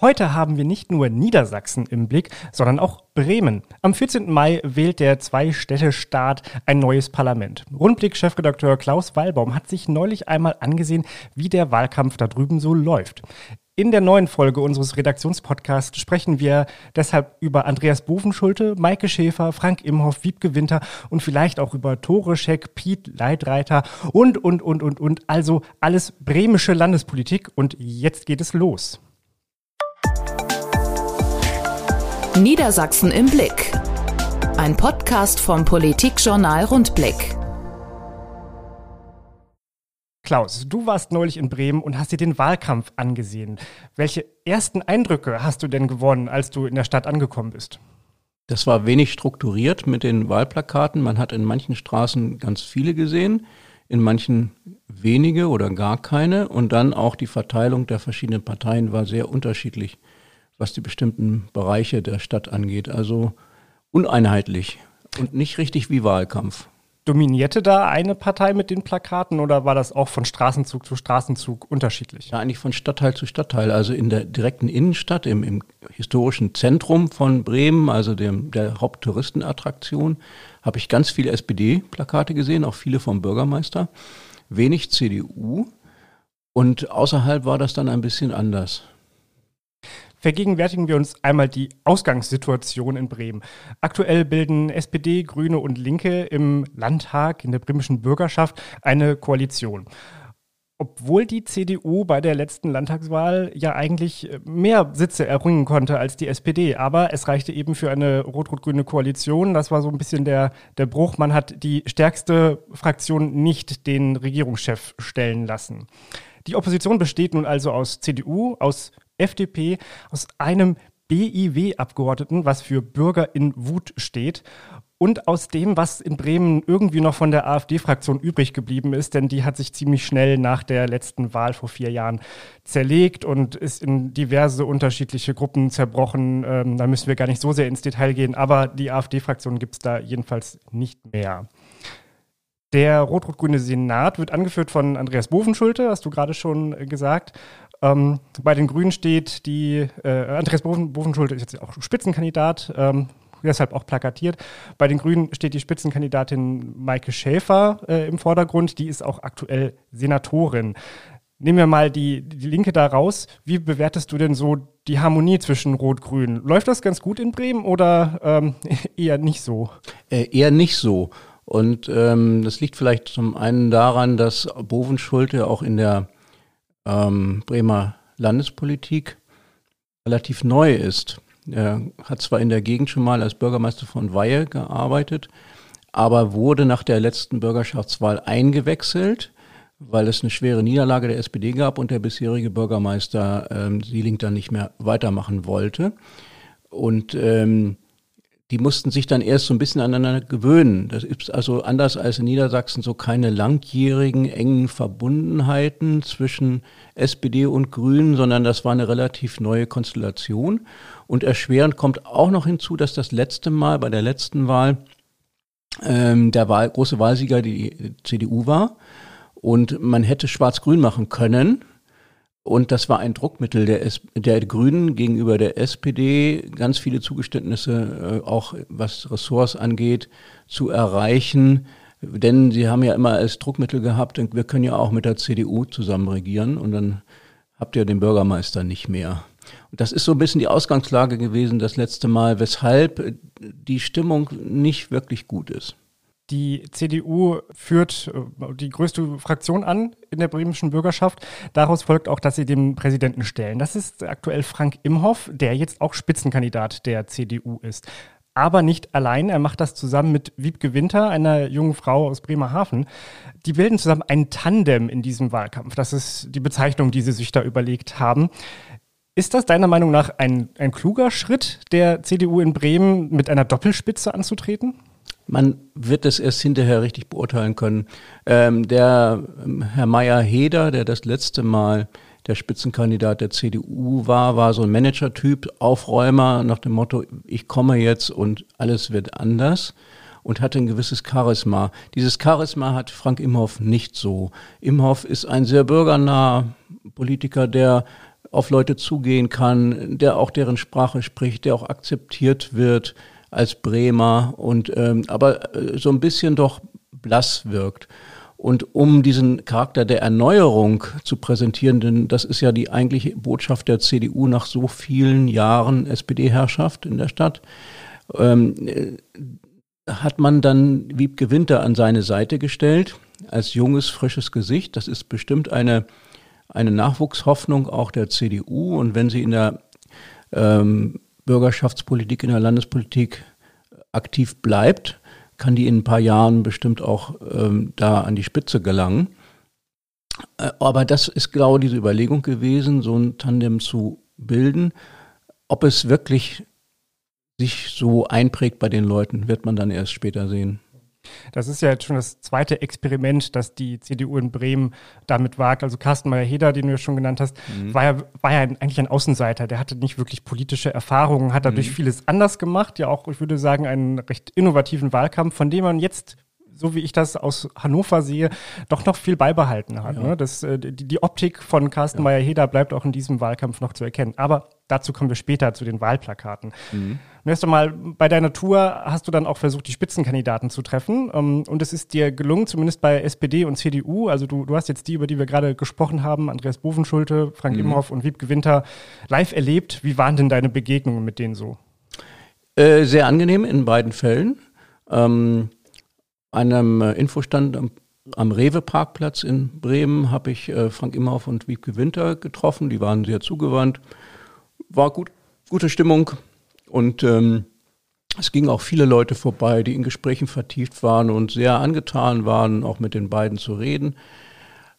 Heute haben wir nicht nur Niedersachsen im Blick, sondern auch Bremen. Am 14. Mai wählt der Zwei-Städte-Staat ein neues Parlament. Rundblick-Chefredakteur Klaus Wallbaum hat sich neulich einmal angesehen, wie der Wahlkampf da drüben so läuft. In der neuen Folge unseres Redaktionspodcasts sprechen wir deshalb über Andreas Bovenschulte, Maike Schäfer, Frank Imhoff, Wiebke Winter und vielleicht auch über Tore Scheck, Piet Leitreiter und, und, und, und, und. Also alles bremische Landespolitik. Und jetzt geht es los. Niedersachsen im Blick. Ein Podcast vom Politikjournal Rundblick. Klaus, du warst neulich in Bremen und hast dir den Wahlkampf angesehen. Welche ersten Eindrücke hast du denn gewonnen, als du in der Stadt angekommen bist? Das war wenig strukturiert mit den Wahlplakaten. Man hat in manchen Straßen ganz viele gesehen, in manchen wenige oder gar keine. Und dann auch die Verteilung der verschiedenen Parteien war sehr unterschiedlich was die bestimmten Bereiche der Stadt angeht. Also uneinheitlich und nicht richtig wie Wahlkampf. Dominierte da eine Partei mit den Plakaten oder war das auch von Straßenzug zu Straßenzug unterschiedlich? Ja, eigentlich von Stadtteil zu Stadtteil. Also in der direkten Innenstadt, im, im historischen Zentrum von Bremen, also dem, der Haupttouristenattraktion, habe ich ganz viele SPD-Plakate gesehen, auch viele vom Bürgermeister, wenig CDU. Und außerhalb war das dann ein bisschen anders. Vergegenwärtigen wir uns einmal die Ausgangssituation in Bremen. Aktuell bilden SPD, Grüne und Linke im Landtag, in der bremischen Bürgerschaft, eine Koalition. Obwohl die CDU bei der letzten Landtagswahl ja eigentlich mehr Sitze erringen konnte als die SPD. Aber es reichte eben für eine rot-rot-grüne Koalition. Das war so ein bisschen der, der Bruch. Man hat die stärkste Fraktion nicht den Regierungschef stellen lassen. Die Opposition besteht nun also aus CDU, aus FDP, aus einem BIW-Abgeordneten, was für Bürger in Wut steht, und aus dem, was in Bremen irgendwie noch von der AfD-Fraktion übrig geblieben ist, denn die hat sich ziemlich schnell nach der letzten Wahl vor vier Jahren zerlegt und ist in diverse unterschiedliche Gruppen zerbrochen. Ähm, da müssen wir gar nicht so sehr ins Detail gehen, aber die AfD-Fraktion gibt es da jedenfalls nicht mehr. Der rot-rot-grüne Senat wird angeführt von Andreas Bovenschulte, hast du gerade schon gesagt. Ähm, bei den Grünen steht die, äh, Andreas Bovenschulte ist jetzt auch Spitzenkandidat, ähm, deshalb auch plakatiert. Bei den Grünen steht die Spitzenkandidatin Maike Schäfer äh, im Vordergrund, die ist auch aktuell Senatorin. Nehmen wir mal die, die Linke da raus. Wie bewertest du denn so die Harmonie zwischen Rot-Grün? Läuft das ganz gut in Bremen oder ähm, eher nicht so? Äh, eher nicht so. Und ähm, das liegt vielleicht zum einen daran, dass Bovenschulte auch in der ähm, Bremer Landespolitik relativ neu ist. Er hat zwar in der Gegend schon mal als Bürgermeister von Weihe gearbeitet, aber wurde nach der letzten Bürgerschaftswahl eingewechselt, weil es eine schwere Niederlage der SPD gab und der bisherige Bürgermeister ähm, Sieling dann nicht mehr weitermachen wollte. Und ähm, die mussten sich dann erst so ein bisschen aneinander gewöhnen. Das ist also anders als in Niedersachsen so keine langjährigen engen Verbundenheiten zwischen SPD und Grünen, sondern das war eine relativ neue Konstellation. Und erschwerend kommt auch noch hinzu, dass das letzte Mal bei der letzten Wahl ähm, der Wahl, große Wahlsieger die CDU war. Und man hätte Schwarz-Grün machen können. Und das war ein Druckmittel der, S der Grünen gegenüber der SPD, ganz viele Zugeständnisse, äh, auch was Ressorts angeht, zu erreichen. Denn sie haben ja immer als Druckmittel gehabt, wir können ja auch mit der CDU zusammen regieren und dann habt ihr den Bürgermeister nicht mehr. Und das ist so ein bisschen die Ausgangslage gewesen das letzte Mal, weshalb die Stimmung nicht wirklich gut ist. Die CDU führt äh, die größte Fraktion an in der bremischen Bürgerschaft. Daraus folgt auch, dass sie den Präsidenten stellen. Das ist aktuell Frank Imhoff, der jetzt auch Spitzenkandidat der CDU ist. Aber nicht allein. Er macht das zusammen mit Wiebke Winter, einer jungen Frau aus Bremerhaven. Die bilden zusammen ein Tandem in diesem Wahlkampf. Das ist die Bezeichnung, die sie sich da überlegt haben. Ist das deiner Meinung nach ein, ein kluger Schritt der CDU in Bremen, mit einer Doppelspitze anzutreten? Man wird es erst hinterher richtig beurteilen können. Ähm, der ähm, Herr Meyer-Heder, der das letzte Mal der Spitzenkandidat der CDU war, war so ein Manager-Typ, Aufräumer nach dem Motto, ich komme jetzt und alles wird anders und hatte ein gewisses Charisma. Dieses Charisma hat Frank Imhoff nicht so. Imhoff ist ein sehr bürgernaher Politiker, der auf Leute zugehen kann, der auch deren Sprache spricht, der auch akzeptiert wird als Bremer und ähm, aber äh, so ein bisschen doch blass wirkt. Und um diesen Charakter der Erneuerung zu präsentieren, denn das ist ja die eigentliche Botschaft der CDU nach so vielen Jahren SPD-Herrschaft in der Stadt, ähm, äh, hat man dann Wiebke Winter an seine Seite gestellt als junges, frisches Gesicht. Das ist bestimmt eine, eine Nachwuchshoffnung auch der CDU. Und wenn sie in der ähm, Bürgerschaftspolitik, in der Landespolitik aktiv bleibt, kann die in ein paar Jahren bestimmt auch ähm, da an die Spitze gelangen. Äh, aber das ist genau diese Überlegung gewesen, so ein Tandem zu bilden. Ob es wirklich sich so einprägt bei den Leuten, wird man dann erst später sehen. Das ist ja jetzt schon das zweite Experiment, das die CDU in Bremen damit wagt. Also Carsten Meyer-Heder, den du ja schon genannt hast, mhm. war, ja, war ja eigentlich ein Außenseiter. Der hatte nicht wirklich politische Erfahrungen, hat dadurch mhm. vieles anders gemacht. Ja auch, ich würde sagen, einen recht innovativen Wahlkampf, von dem man jetzt so wie ich das aus Hannover sehe, doch noch viel beibehalten hat. Ja. Ne? Das, äh, die, die, Optik von Carsten ja. Meyer-Heder bleibt auch in diesem Wahlkampf noch zu erkennen. Aber dazu kommen wir später zu den Wahlplakaten. Mhm. Erst einmal, bei deiner Tour hast du dann auch versucht, die Spitzenkandidaten zu treffen. Ähm, und es ist dir gelungen, zumindest bei SPD und CDU. Also du, du hast jetzt die, über die wir gerade gesprochen haben, Andreas Bovenschulte, Frank mhm. Imhoff und Wiebke Winter, live erlebt. Wie waren denn deine Begegnungen mit denen so? Äh, sehr angenehm in beiden Fällen. Ähm, einem äh, Infostand am, am Rewe-Parkplatz in Bremen habe ich äh, Frank Imhoff und Wiebke Winter getroffen. Die waren sehr zugewandt. War gut, gute Stimmung und ähm, es gingen auch viele Leute vorbei, die in Gesprächen vertieft waren und sehr angetan waren, auch mit den beiden zu reden.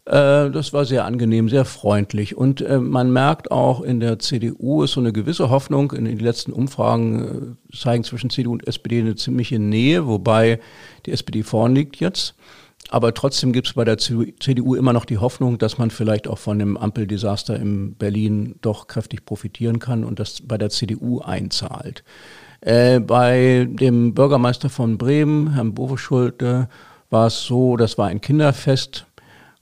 Äh, das war sehr angenehm, sehr freundlich. Und äh, man merkt auch in der CDU ist so eine gewisse Hoffnung. In den letzten Umfragen äh, zeigen zwischen CDU und SPD eine ziemliche Nähe, wobei die SPD vorn liegt jetzt. Aber trotzdem gibt es bei der CDU immer noch die Hoffnung, dass man vielleicht auch von dem Ampeldesaster in Berlin doch kräftig profitieren kann und das bei der CDU einzahlt. Äh, bei dem Bürgermeister von Bremen, Herrn Boveschulte, war es so, das war ein Kinderfest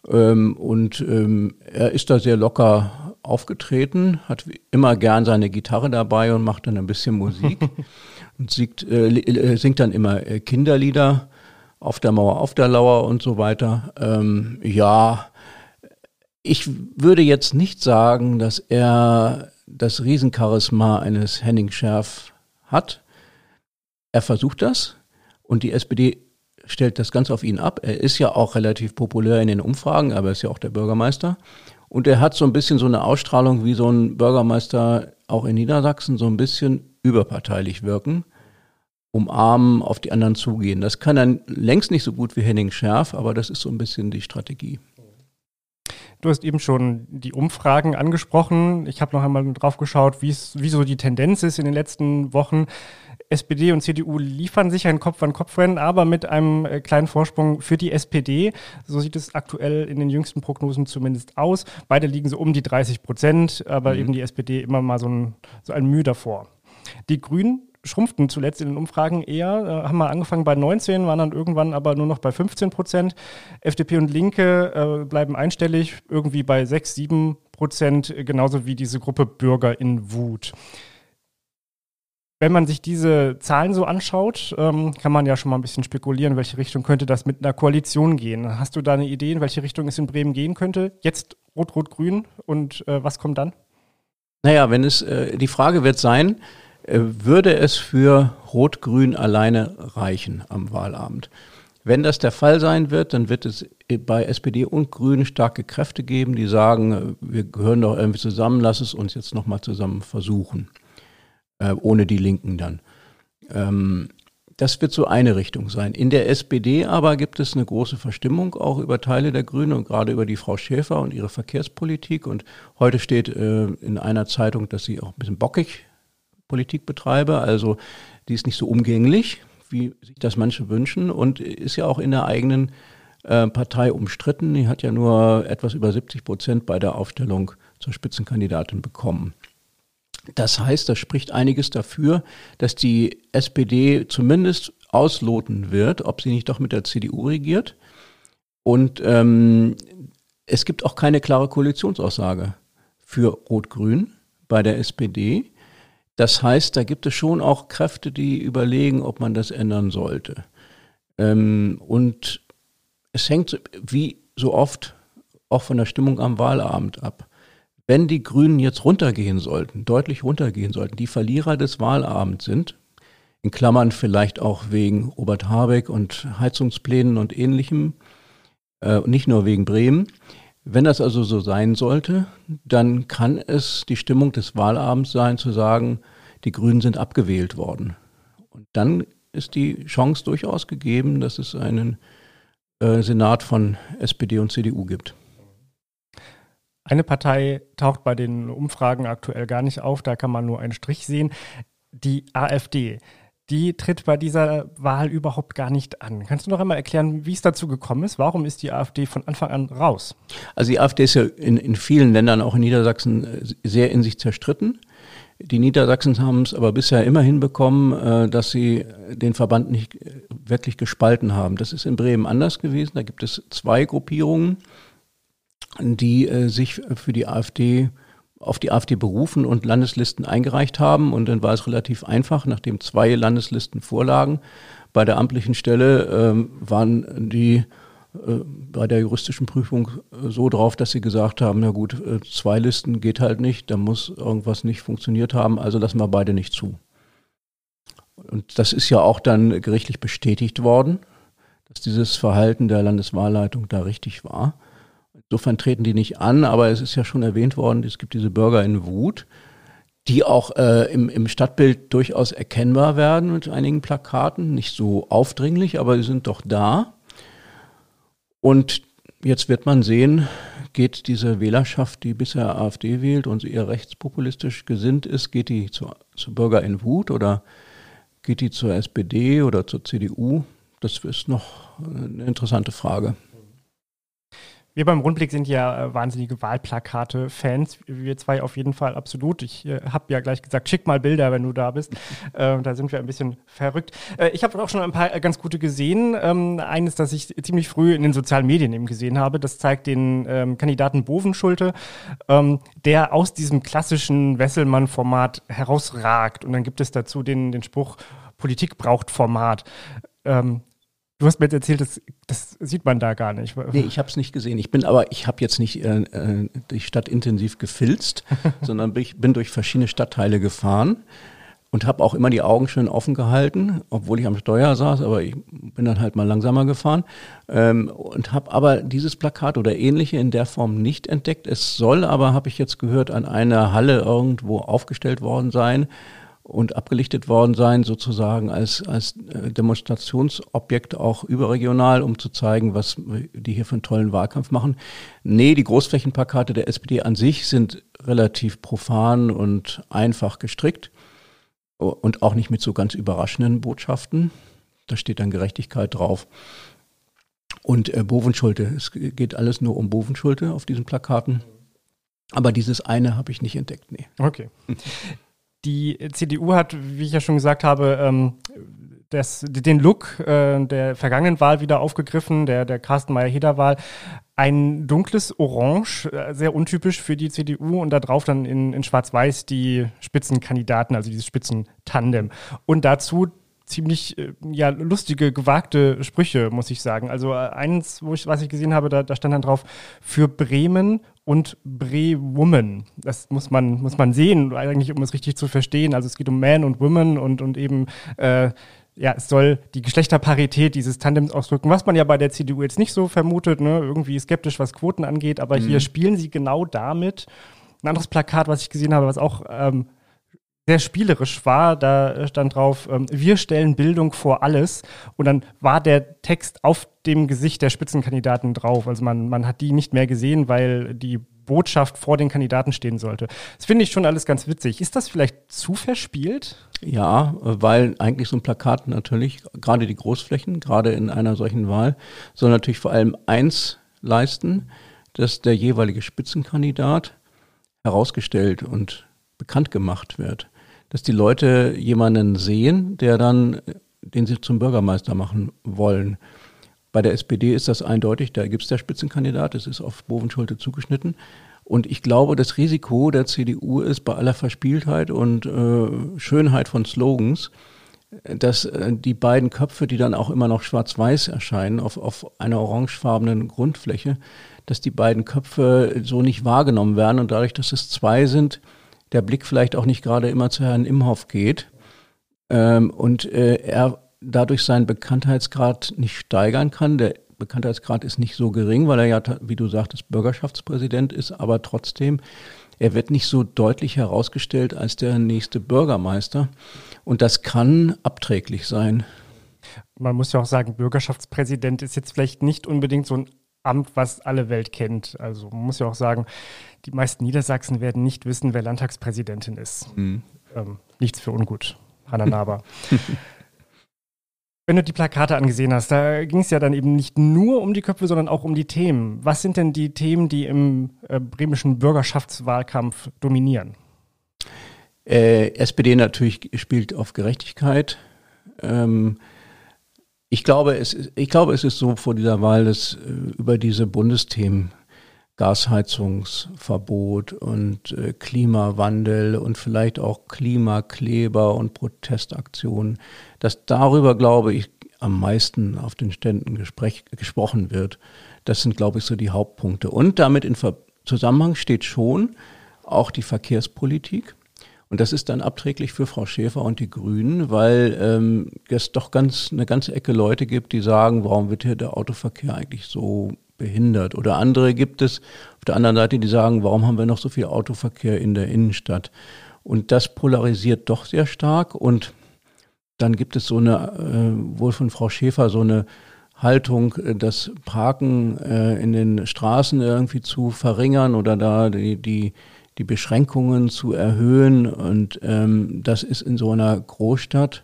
ähm, und ähm, er ist da sehr locker aufgetreten, hat immer gern seine Gitarre dabei und macht dann ein bisschen Musik und singt, äh, äh, singt dann immer äh, Kinderlieder auf der Mauer, auf der Lauer und so weiter. Ähm, ja, ich würde jetzt nicht sagen, dass er das Riesencharisma eines Henning Schärf hat. Er versucht das und die SPD stellt das ganz auf ihn ab. Er ist ja auch relativ populär in den Umfragen, aber er ist ja auch der Bürgermeister. Und er hat so ein bisschen so eine Ausstrahlung wie so ein Bürgermeister auch in Niedersachsen, so ein bisschen überparteilich wirken, umarmen, auf die anderen zugehen. Das kann er längst nicht so gut wie Henning Schärf, aber das ist so ein bisschen die Strategie. Du hast eben schon die Umfragen angesprochen. Ich habe noch einmal drauf geschaut, wie so die Tendenz ist in den letzten Wochen. SPD und CDU liefern sich ein Kopf-an-Kopf-Rennen, aber mit einem äh, kleinen Vorsprung für die SPD. So sieht es aktuell in den jüngsten Prognosen zumindest aus. Beide liegen so um die 30 Prozent, aber mhm. eben die SPD immer mal so ein, so ein Mühe davor. Die Grünen schrumpften zuletzt in den Umfragen eher, äh, haben mal angefangen bei 19, waren dann irgendwann aber nur noch bei 15 Prozent. FDP und Linke äh, bleiben einstellig, irgendwie bei 6, 7 Prozent, genauso wie diese Gruppe Bürger in Wut. Wenn man sich diese Zahlen so anschaut, ähm, kann man ja schon mal ein bisschen spekulieren, welche Richtung könnte das mit einer Koalition gehen. Hast du da eine Idee, in welche Richtung es in Bremen gehen könnte? Jetzt Rot-Rot-Grün und äh, was kommt dann? Naja, wenn es, äh, die Frage wird sein, äh, würde es für Rot-Grün alleine reichen am Wahlabend? Wenn das der Fall sein wird, dann wird es bei SPD und Grünen starke Kräfte geben, die sagen, äh, wir gehören doch irgendwie zusammen, lass es uns jetzt nochmal zusammen versuchen äh, ohne die Linken dann. Ähm, das wird so eine Richtung sein. In der SPD aber gibt es eine große Verstimmung auch über Teile der Grünen und gerade über die Frau Schäfer und ihre Verkehrspolitik. Und heute steht äh, in einer Zeitung, dass sie auch ein bisschen bockig Politik betreibe. Also die ist nicht so umgänglich, wie sich das manche wünschen und ist ja auch in der eigenen äh, Partei umstritten. Die hat ja nur etwas über 70 Prozent bei der Aufstellung zur Spitzenkandidatin bekommen. Das heißt, das spricht einiges dafür, dass die SPD zumindest ausloten wird, ob sie nicht doch mit der CDU regiert. Und ähm, es gibt auch keine klare Koalitionsaussage für Rot-Grün bei der SPD. Das heißt, da gibt es schon auch Kräfte, die überlegen, ob man das ändern sollte. Ähm, und es hängt wie so oft auch von der Stimmung am Wahlabend ab. Wenn die Grünen jetzt runtergehen sollten, deutlich runtergehen sollten, die Verlierer des Wahlabends sind, in Klammern vielleicht auch wegen Robert Habeck und Heizungsplänen und ähnlichem, äh, nicht nur wegen Bremen. Wenn das also so sein sollte, dann kann es die Stimmung des Wahlabends sein, zu sagen, die Grünen sind abgewählt worden. Und dann ist die Chance durchaus gegeben, dass es einen äh, Senat von SPD und CDU gibt. Eine Partei taucht bei den Umfragen aktuell gar nicht auf, da kann man nur einen Strich sehen. Die AfD, die tritt bei dieser Wahl überhaupt gar nicht an. Kannst du noch einmal erklären, wie es dazu gekommen ist? Warum ist die AfD von Anfang an raus? Also die AfD ist ja in, in vielen Ländern, auch in Niedersachsen, äh, sehr in sich zerstritten. Die Niedersachsen haben es aber bisher immer hinbekommen, äh, dass sie den Verband nicht äh, wirklich gespalten haben. Das ist in Bremen anders gewesen. Da gibt es zwei Gruppierungen die äh, sich für die AfD auf die AfD berufen und Landeslisten eingereicht haben. Und dann war es relativ einfach, nachdem zwei Landeslisten vorlagen. Bei der amtlichen Stelle ähm, waren die äh, bei der juristischen Prüfung äh, so drauf, dass sie gesagt haben, na gut, äh, zwei Listen geht halt nicht, da muss irgendwas nicht funktioniert haben, also lassen wir beide nicht zu. Und das ist ja auch dann gerichtlich bestätigt worden, dass dieses Verhalten der Landeswahlleitung da richtig war. Insofern treten die nicht an, aber es ist ja schon erwähnt worden, es gibt diese Bürger in Wut, die auch äh, im, im Stadtbild durchaus erkennbar werden mit einigen Plakaten. Nicht so aufdringlich, aber sie sind doch da. Und jetzt wird man sehen, geht diese Wählerschaft, die bisher AfD wählt und eher rechtspopulistisch gesinnt ist, geht die zu, zu Bürger in Wut oder geht die zur SPD oder zur CDU? Das ist noch eine interessante Frage. Wir beim Rundblick sind ja äh, wahnsinnige Wahlplakate-Fans. Wir zwei auf jeden Fall absolut. Ich äh, habe ja gleich gesagt, schick mal Bilder, wenn du da bist. äh, da sind wir ein bisschen verrückt. Äh, ich habe auch schon ein paar äh, ganz gute gesehen. Ähm, eines, das ich ziemlich früh in den sozialen Medien eben gesehen habe, das zeigt den ähm, Kandidaten Bovenschulte, ähm, der aus diesem klassischen Wesselmann-Format herausragt. Und dann gibt es dazu den, den Spruch, Politik braucht Format. Ähm, Du hast mir jetzt erzählt, das, das sieht man da gar nicht. Nee, ich habe es nicht gesehen. Ich bin aber, ich habe jetzt nicht äh, äh die Stadt intensiv gefilzt, sondern bin, bin durch verschiedene Stadtteile gefahren und habe auch immer die Augen schön offen gehalten, obwohl ich am Steuer saß, aber ich bin dann halt mal langsamer gefahren ähm, und habe aber dieses Plakat oder ähnliche in der Form nicht entdeckt. Es soll aber, habe ich jetzt gehört, an einer Halle irgendwo aufgestellt worden sein und abgelichtet worden sein, sozusagen als, als äh, Demonstrationsobjekt auch überregional, um zu zeigen, was die hier für einen tollen Wahlkampf machen. Nee, die Großflächenplakate der SPD an sich sind relativ profan und einfach gestrickt und auch nicht mit so ganz überraschenden Botschaften. Da steht dann Gerechtigkeit drauf. Und äh, Bovenschulte, es geht alles nur um Bovenschulte auf diesen Plakaten. Aber dieses eine habe ich nicht entdeckt, nee. Okay. Die CDU hat, wie ich ja schon gesagt habe, ähm, das, den Look äh, der vergangenen Wahl wieder aufgegriffen, der, der Carsten Meyer-Heder-Wahl. Ein dunkles Orange, äh, sehr untypisch für die CDU und da drauf dann in, in Schwarz-Weiß die Spitzenkandidaten, also dieses Spitzentandem. Und dazu ziemlich äh, ja, lustige, gewagte Sprüche, muss ich sagen. Also äh, eins, wo ich, was ich gesehen habe, da, da stand dann drauf, für Bremen und Bre-Woman. Das muss man, muss man sehen, eigentlich, um es richtig zu verstehen. Also es geht um Man und Woman und, und eben äh, ja, es soll die Geschlechterparität dieses Tandems ausdrücken, was man ja bei der CDU jetzt nicht so vermutet, ne? irgendwie skeptisch, was Quoten angeht, aber mhm. hier spielen sie genau damit. Ein anderes Plakat, was ich gesehen habe, was auch ähm, sehr spielerisch war. Da stand drauf, ähm, wir stellen Bildung vor alles. Und dann war der Text auf dem Gesicht der Spitzenkandidaten drauf. Also man, man hat die nicht mehr gesehen, weil die Botschaft vor den Kandidaten stehen sollte. Das finde ich schon alles ganz witzig. Ist das vielleicht zu verspielt? Ja, weil eigentlich so ein Plakat natürlich, gerade die Großflächen, gerade in einer solchen Wahl, soll natürlich vor allem eins leisten, dass der jeweilige Spitzenkandidat herausgestellt und bekannt gemacht wird dass die Leute jemanden sehen, der dann, den sie zum Bürgermeister machen wollen. Bei der SPD ist das eindeutig, da gibt es der Spitzenkandidat, es ist auf Bovenschulte zugeschnitten. Und ich glaube, das Risiko der CDU ist bei aller Verspieltheit und äh, Schönheit von Slogans, dass äh, die beiden Köpfe, die dann auch immer noch schwarz-weiß erscheinen, auf, auf einer orangefarbenen Grundfläche, dass die beiden Köpfe so nicht wahrgenommen werden und dadurch, dass es zwei sind, der Blick vielleicht auch nicht gerade immer zu Herrn Imhoff geht ähm, und äh, er dadurch seinen Bekanntheitsgrad nicht steigern kann. Der Bekanntheitsgrad ist nicht so gering, weil er ja, wie du sagtest, Bürgerschaftspräsident ist, aber trotzdem, er wird nicht so deutlich herausgestellt als der nächste Bürgermeister. Und das kann abträglich sein. Man muss ja auch sagen, Bürgerschaftspräsident ist jetzt vielleicht nicht unbedingt so ein Amt, was alle Welt kennt. Also man muss ja auch sagen, die meisten Niedersachsen werden nicht wissen, wer Landtagspräsidentin ist. Mhm. Ähm, nichts für ungut, Hanna Naber. Wenn du die Plakate angesehen hast, da ging es ja dann eben nicht nur um die Köpfe, sondern auch um die Themen. Was sind denn die Themen, die im äh, bremischen Bürgerschaftswahlkampf dominieren? Äh, SPD natürlich spielt auf Gerechtigkeit. Ähm, ich glaube, es, ich glaube, es ist so vor dieser Wahl, dass äh, über diese Bundesthemen Gasheizungsverbot und äh, Klimawandel und vielleicht auch Klimakleber und Protestaktionen, dass darüber, glaube ich, am meisten auf den Ständen gesprech, gesprochen wird. Das sind, glaube ich, so die Hauptpunkte. Und damit in Ver Zusammenhang steht schon auch die Verkehrspolitik. Und das ist dann abträglich für Frau Schäfer und die Grünen, weil ähm, es doch ganz eine ganze Ecke Leute gibt, die sagen, warum wird hier der Autoverkehr eigentlich so behindert. Oder andere gibt es auf der anderen Seite, die sagen, warum haben wir noch so viel Autoverkehr in der Innenstadt? Und das polarisiert doch sehr stark. Und dann gibt es so eine, äh, wohl von Frau Schäfer, so eine Haltung, äh, das Parken äh, in den Straßen irgendwie zu verringern oder da die, die, die Beschränkungen zu erhöhen. Und ähm, das ist in so einer Großstadt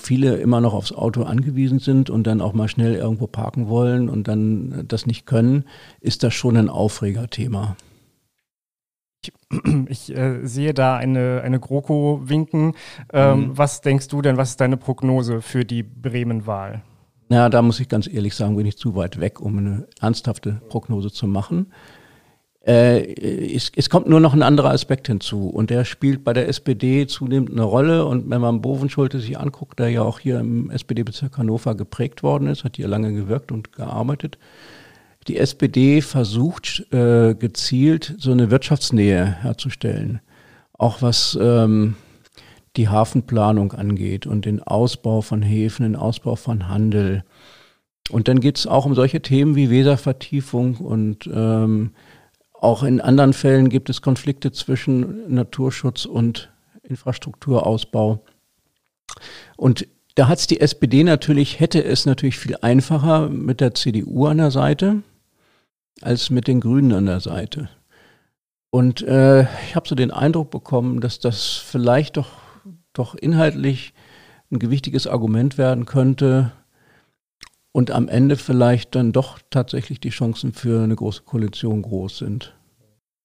viele immer noch aufs Auto angewiesen sind und dann auch mal schnell irgendwo parken wollen und dann das nicht können, ist das schon ein Aufregerthema. Ich, ich äh, sehe da eine, eine GroKo winken. Ähm, mhm. Was denkst du denn, was ist deine Prognose für die Bremen-Wahl? Ja, da muss ich ganz ehrlich sagen, bin ich zu weit weg, um eine ernsthafte Prognose zu machen. Äh, es, es, kommt nur noch ein anderer Aspekt hinzu und der spielt bei der SPD zunehmend eine Rolle und wenn man Bovenschulte sich anguckt, der ja auch hier im SPD-Bezirk Hannover geprägt worden ist, hat hier lange gewirkt und gearbeitet. Die SPD versucht äh, gezielt so eine Wirtschaftsnähe herzustellen, auch was ähm, die Hafenplanung angeht und den Ausbau von Häfen, den Ausbau von Handel. Und dann geht es auch um solche Themen wie Weservertiefung und ähm, auch in anderen Fällen gibt es Konflikte zwischen Naturschutz und Infrastrukturausbau. Und da hat es die SPD natürlich, hätte es natürlich viel einfacher mit der CDU an der Seite als mit den Grünen an der Seite. Und äh, ich habe so den Eindruck bekommen, dass das vielleicht doch, doch inhaltlich ein gewichtiges Argument werden könnte und am Ende vielleicht dann doch tatsächlich die Chancen für eine große Koalition groß sind.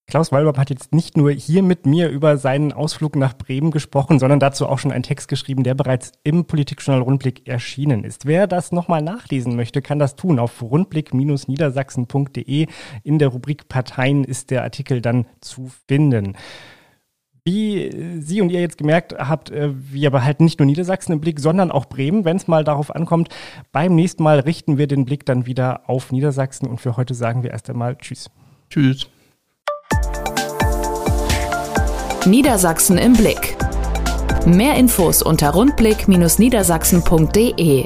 Klaus Walbab hat jetzt nicht nur hier mit mir über seinen Ausflug nach Bremen gesprochen, sondern dazu auch schon einen Text geschrieben, der bereits im Politikjournal Rundblick erschienen ist. Wer das nochmal nachlesen möchte, kann das tun. Auf rundblick-niedersachsen.de in der Rubrik Parteien ist der Artikel dann zu finden. Wie Sie und ihr jetzt gemerkt habt, äh, wir behalten nicht nur Niedersachsen im Blick, sondern auch Bremen, wenn es mal darauf ankommt. Beim nächsten Mal richten wir den Blick dann wieder auf Niedersachsen und für heute sagen wir erst einmal Tschüss. Tschüss. Niedersachsen im Blick. Mehr Infos unter rundblick-niedersachsen.de